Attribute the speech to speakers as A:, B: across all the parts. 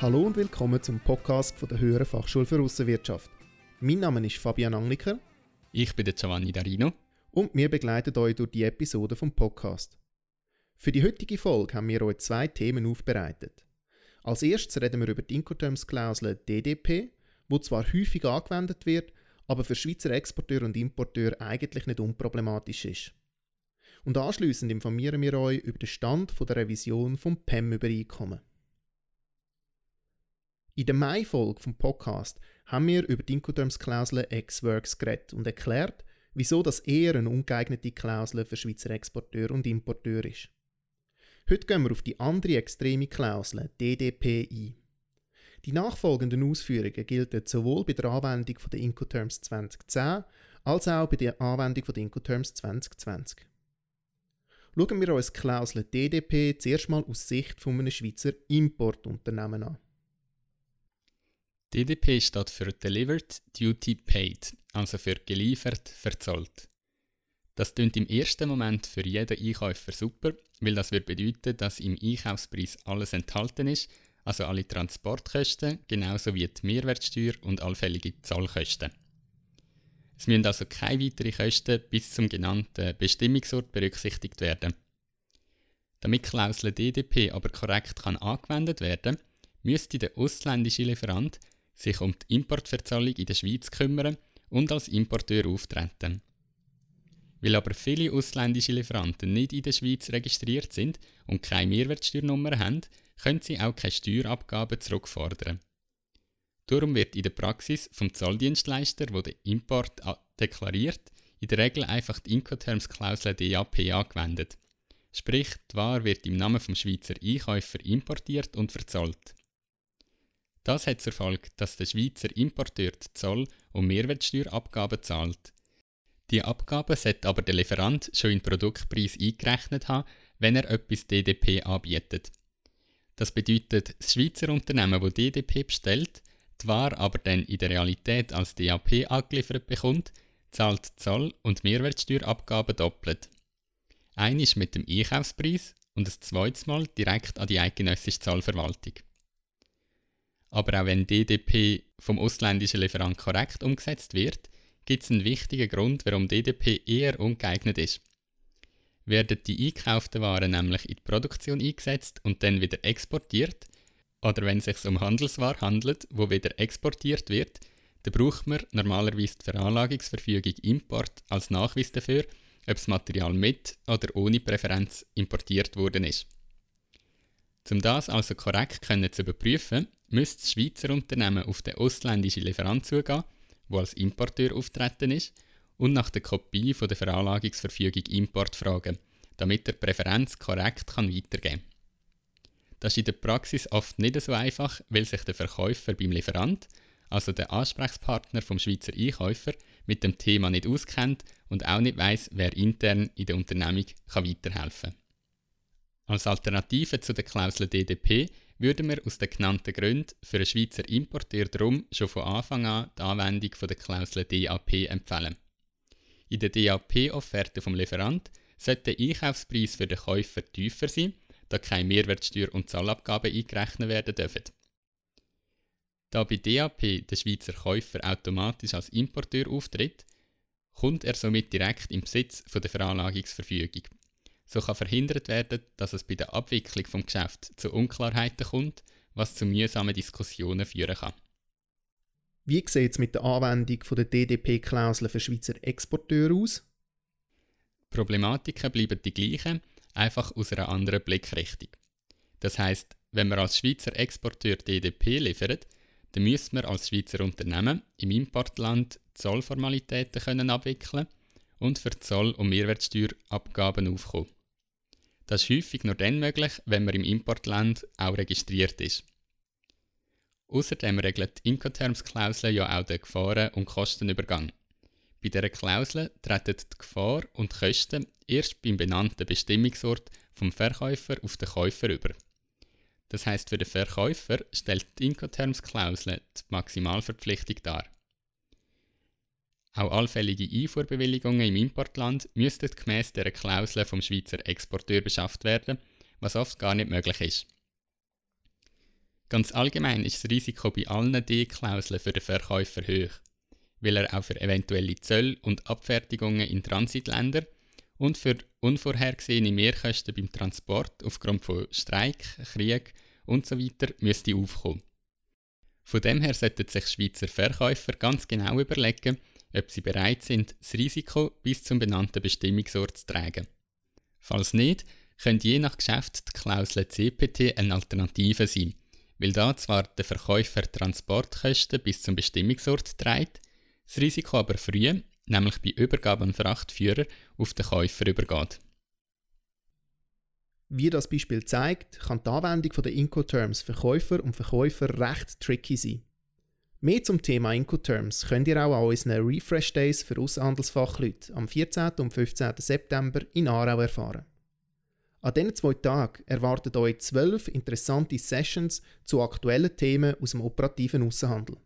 A: Hallo und willkommen zum Podcast von der Höheren Fachschule für Außenwirtschaft. Mein Name ist Fabian Angliker.
B: Ich bin der Giovanni Darino.
A: Und wir begleiten euch durch die Episode vom Podcast. Für die heutige Folge haben wir euch zwei Themen aufbereitet. Als erstes reden wir über die Incoterms-Klausel DDP, wo zwar häufig angewendet wird, aber für Schweizer Exporteure und Importeure eigentlich nicht unproblematisch ist. Und anschließend informieren wir euch über den Stand der Revision vom PEM-Übereinkommen. In der Mai-Folge vom Podcast haben wir über die Incoterms-Klausel Ex-Works geredet und erklärt, wieso das eher eine ungeeignete Klausel für Schweizer Exporteure und Importeure ist. Heute gehen wir auf die andere extreme Klausel, DDP, ein. Die nachfolgenden Ausführungen gelten sowohl bei der Anwendung der Incoterms 2010 als auch bei der Anwendung der Incoterms 2020. Schauen wir uns die Klausel DDP zuerst mal aus Sicht von einem Schweizer Importunternehmen an.
B: DDP steht für Delivered Duty Paid, also für geliefert, verzollt. Das klingt im ersten Moment für jeden Einkäufer super, weil das wird bedeuten, dass im Einkaufspreis alles enthalten ist, also alle Transportkosten, genauso wie die Mehrwertsteuer und allfällige Zollkosten. Es müssen also keine weiteren Kosten bis zum genannten Bestimmungsort berücksichtigt werden. Damit Klausel DDP aber korrekt kann angewendet werden, müsste der ausländische Lieferant sich um die Importverzahlung in der Schweiz kümmern und als Importeur auftreten. Weil aber viele ausländische Lieferanten nicht in der Schweiz registriert sind und keine Mehrwertsteuernummer haben, können sie auch keine Steuerabgaben zurückfordern. Darum wird in der Praxis vom Zolldienstleister, der den Import deklariert, in der Regel einfach die Incoterms-Klausel DAP angewendet. Sprich, die Ware wird im Namen vom Schweizer Einkäufer importiert und verzollt. Das hat zur Folge, dass der Schweizer Importeur Zoll- und Mehrwertsteuerabgaben zahlt. Die Abgaben sollte aber der Lieferant schon in den Produktpreis eingerechnet haben, wenn er etwas DDP anbietet. Das bedeutet, das Schweizer Unternehmen, das DDP bestellt, die Ware aber dann in der Realität als DAP angeliefert bekommt, zahlt Zoll- und Mehrwertsteuerabgaben doppelt. Eines mit dem Einkaufspreis und das zweites Mal direkt an die eidgenössische Zollverwaltung. Aber auch wenn DDP vom ausländischen Lieferant korrekt umgesetzt wird, gibt es einen wichtigen Grund, warum DDP eher ungeeignet ist. Werden die eingekauften Waren nämlich in die Produktion eingesetzt und dann wieder exportiert, oder wenn es sich um Handelsware handelt, wo wieder exportiert wird, dann braucht man normalerweise die Veranlagungsverfügung Import als Nachweis dafür, ob das Material mit oder ohne Präferenz importiert worden ist. Um das also korrekt können zu überprüfen, müsste das Schweizer Unternehmen auf den ausländischen Lieferant zugehen, der als Importeur auftreten ist, und nach der Kopie von der Veranlagungsverfügung Import fragen, damit der Präferenz korrekt kann weitergeben kann. Das ist in der Praxis oft nicht so einfach, weil sich der Verkäufer beim Lieferant, also der Ansprechpartner vom Schweizer Einkäufer, mit dem Thema nicht auskennt und auch nicht weiß, wer intern in der Unternehmung kann weiterhelfen kann. Als Alternative zu der Klausel DDP würden wir aus den genannten Gründen für einen Schweizer Importeur darum schon von Anfang an die Anwendung der Klausel DAP empfehlen. In der DAP-Offerte vom Lieferant sollte der Einkaufspreis für den Käufer tiefer sein, da keine Mehrwertsteuer und Zollabgaben eingerechnet werden dürfen. Da bei DAP der Schweizer Käufer automatisch als Importeur auftritt, kommt er somit direkt im Besitz der Veranlagungsverfügung. So kann verhindert werden, dass es bei der Abwicklung vom Geschäft zu Unklarheiten kommt, was zu mühsamen Diskussionen führen kann.
A: Wie sieht es mit der Anwendung der DDP-Klausel für Schweizer Exporteure aus?
B: Problematiken bleiben die gleichen, einfach aus einer anderen Blickrichtung. Das heißt, wenn man als Schweizer Exporteur DDP liefert, dann müssen wir als Schweizer Unternehmen im Importland Zollformalitäten können abwickeln und für Zoll- und Mehrwertsteuerabgaben aufkommen. Das ist häufig nur dann möglich, wenn man im Importland auch registriert ist. Außerdem regelt die Incoterms-Klausel ja auch den Gefahren- und Kostenübergang. Bei dieser Klausel treten die Gefahr und die Kosten erst beim benannten Bestimmungsort vom Verkäufer auf den Käufer über. Das heißt, für den Verkäufer stellt die Incoterms-Klausel die Maximalverpflichtung dar. Auch allfällige Einfuhrbewilligungen im Importland müssten gemäss der Klausel vom Schweizer Exporteur beschafft werden, was oft gar nicht möglich ist. Ganz allgemein ist das Risiko bei allen D-Klauseln für den Verkäufer hoch, weil er auch für eventuelle Zölle und Abfertigungen in Transitländern und für unvorhergesehene Mehrkosten beim Transport aufgrund von Streik, Krieg usw. So müsste aufkommen. Von dem her sollten sich Schweizer Verkäufer ganz genau überlegen, ob sie bereit sind, das Risiko bis zum benannten Bestimmungsort zu tragen. Falls nicht, könnte je nach Geschäft die Klausel CPT eine Alternative sein, weil da zwar der Verkäufer Transportkosten bis zum Bestimmungsort trägt, das Risiko aber früh, nämlich bei Übergabe an Frachtführer, auf den Käufer übergeht.
A: Wie das Beispiel zeigt, kann die Anwendung der Incoterms für Käufer und Verkäufer recht tricky sein. Mehr zum Thema Incoterms könnt ihr auch an unseren Refresh Days für Außenhandelsfachleute am 14. und 15. September in Aarau erfahren. An diesen zwei Tagen erwartet euch zwölf interessante Sessions zu aktuellen Themen aus dem operativen Außenhandel.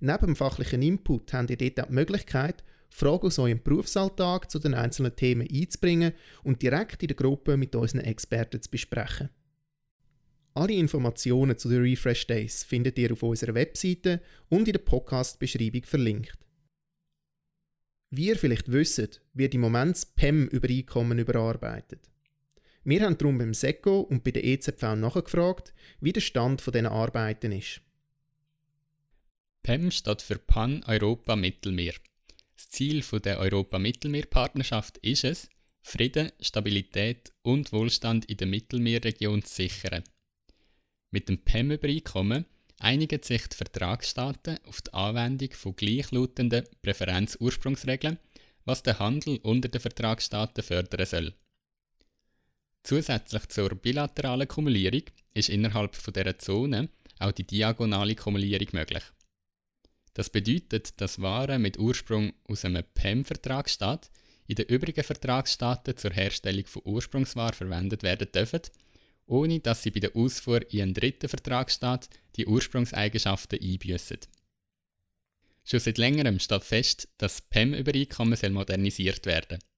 A: Neben dem fachlichen Input habt ihr dort auch die Möglichkeit, Fragen aus eurem Berufsalltag zu den einzelnen Themen einzubringen und direkt in der Gruppe mit unseren Experten zu besprechen. Alle Informationen zu den Refresh Days findet ihr auf unserer Webseite und in der Podcast-Beschreibung verlinkt. Wie ihr vielleicht wisst, wird im Moment das PEM-Übereinkommen überarbeitet. Wir haben darum beim SECO und bei der EZV nachgefragt, wie der Stand dieser Arbeiten ist.
B: PEM steht für Pan-Europa-Mittelmeer. Das Ziel der Europa-Mittelmeer-Partnerschaft ist es, Frieden, Stabilität und Wohlstand in der Mittelmeerregion zu sichern. Mit dem PEM-Übereinkommen einigen sich die Vertragsstaaten auf die Anwendung von gleichlautenden Präferenzursprungsregeln, was den Handel unter den Vertragsstaaten fördern soll. Zusätzlich zur bilateralen Kumulierung ist innerhalb von dieser Zone auch die diagonale Kumulierung möglich. Das bedeutet, dass Waren mit Ursprung aus einem PEM-Vertragsstaat in den übrigen Vertragsstaaten zur Herstellung von Ursprungswaren verwendet werden dürfen, ohne dass sie bei der Ausfuhr in einen dritten Vertragsstaat die Ursprungseigenschaften einbüßen. Schon seit längerem steht fest, dass das PEM-Übereinkommen modernisiert werden soll.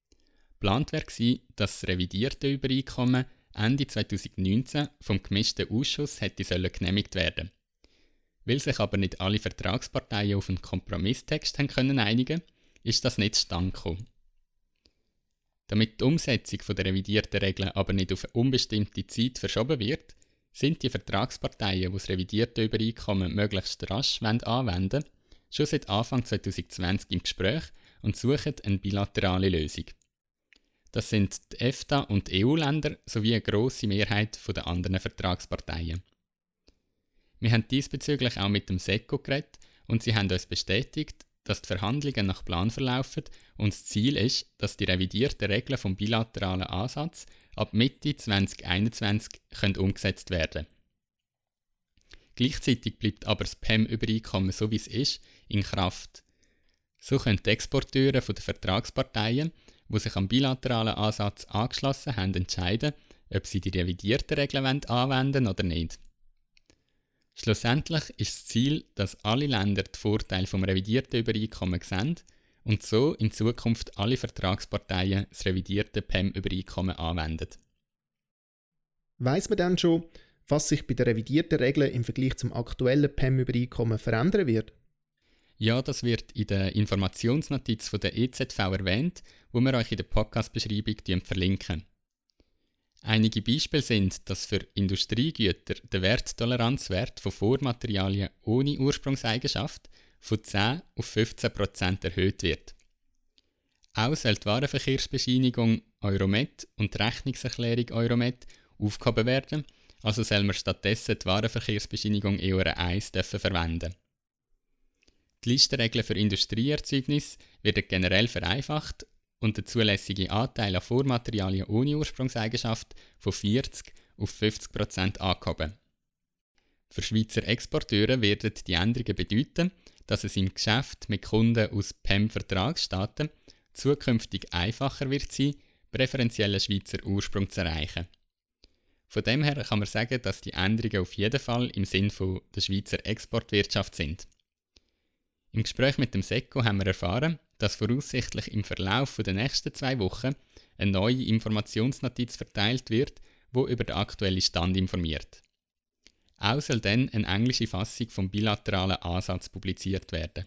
B: Geplant war, dass das revidierte Übereinkommen Ende 2019 vom gemischten Ausschuss hätte sollen genehmigt werden. Weil sich aber nicht alle Vertragsparteien auf einen Kompromisstext haben können einigen, ist das nicht zustande gekommen. Damit die Umsetzung der revidierten Regeln aber nicht auf eine unbestimmte Zeit verschoben wird, sind die Vertragsparteien, die das revidierte Übereinkommen möglichst rasch anwenden schon seit Anfang 2020 im Gespräch und suchen eine bilaterale Lösung. Das sind die EFTA- und EU-Länder sowie eine grosse Mehrheit der anderen Vertragsparteien. Wir haben diesbezüglich auch mit dem SECO geredet und sie haben uns bestätigt, dass die Verhandlungen nach Plan verlaufen und das Ziel ist, dass die revidierten Regeln vom bilateralen Ansatz ab Mitte 2021 können umgesetzt werden Gleichzeitig bleibt aber das PEM-Übereinkommen so wie es ist in Kraft. So können die Exporteure der Vertragsparteien die sich am bilateralen Ansatz angeschlossen haben, entscheiden, ob sie die revidierten Regeln anwenden oder nicht. Schlussendlich ist das Ziel, dass alle Länder die Vorteile vom revidierten Übereinkommen sehen und so in Zukunft alle Vertragsparteien das revidierte PEM-Übereinkommen anwenden.
A: Weiß man dann schon, was sich bei den revidierten Regeln im Vergleich zum aktuellen PEM-Übereinkommen verändern wird?
B: Ja, das wird in der Informationsnotiz von der EZV erwähnt, wo wir euch in der Podcast-Beschreibung verlinken. Einige Beispiele sind, dass für Industriegüter der Werttoleranzwert von Vormaterialien ohne Ursprungseigenschaft von 10 auf 15 Prozent erhöht wird. Auch soll die Warenverkehrsbescheinigung Euromet und die Rechnungserklärung Euromet aufgehoben werden, also soll man stattdessen die Warenverkehrsbescheinigung EUR 1 verwenden. Die Listenregeln für Industrieerzeugnisse werden generell vereinfacht und der zulässige Anteil an Vormaterialien ohne Ursprungseigenschaft von 40 auf 50 Prozent angehoben. Für Schweizer Exporteure werden die Änderungen bedeuten, dass es im Geschäft mit Kunden aus PEM-Vertragsstaaten zukünftig einfacher wird sein, präferentiellen Schweizer Ursprung zu erreichen. Von dem her kann man sagen, dass die Änderungen auf jeden Fall im Sinn der Schweizer Exportwirtschaft sind. Im Gespräch mit dem SECO haben wir erfahren, dass voraussichtlich im Verlauf der nächsten zwei Wochen eine neue Informationsnotiz verteilt wird, wo über den aktuellen Stand informiert. Auch soll dann eine englische Fassung vom bilateralen Ansatz publiziert werden.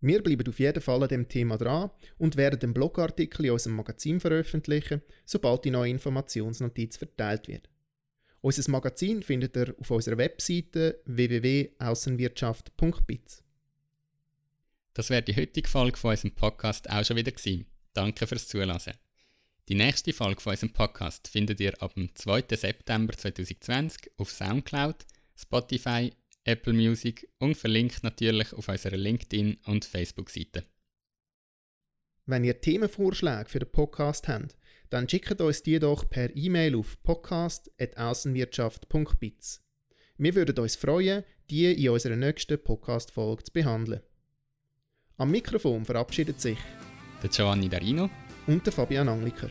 A: Wir bleiben auf jeden Fall an dem Thema dran und werden den Blogartikel in unserem Magazin veröffentlichen, sobald die neue Informationsnotiz verteilt wird. Unser Magazin findet ihr auf unserer Webseite www.aussenwirtschaft.biz.
B: Das wäre die heutige Folge von unserem Podcast auch schon wieder gewesen. Danke fürs Zuhören. Die nächste Folge von unserem Podcast findet ihr ab dem 2. September 2020 auf Soundcloud, Spotify, Apple Music und verlinkt natürlich auf unserer LinkedIn- und Facebook-Seite.
A: Wenn ihr Themenvorschläge für den Podcast habt, dann schickt uns die doch per E-Mail auf podcast.aussenwirtschaft.biz. Wir würden uns freuen, die in unserer nächsten Podcast-Folge zu behandeln. Am Mikrofon verabschiedet sich
B: der Giovanni Darino
A: und der Fabian Angliker.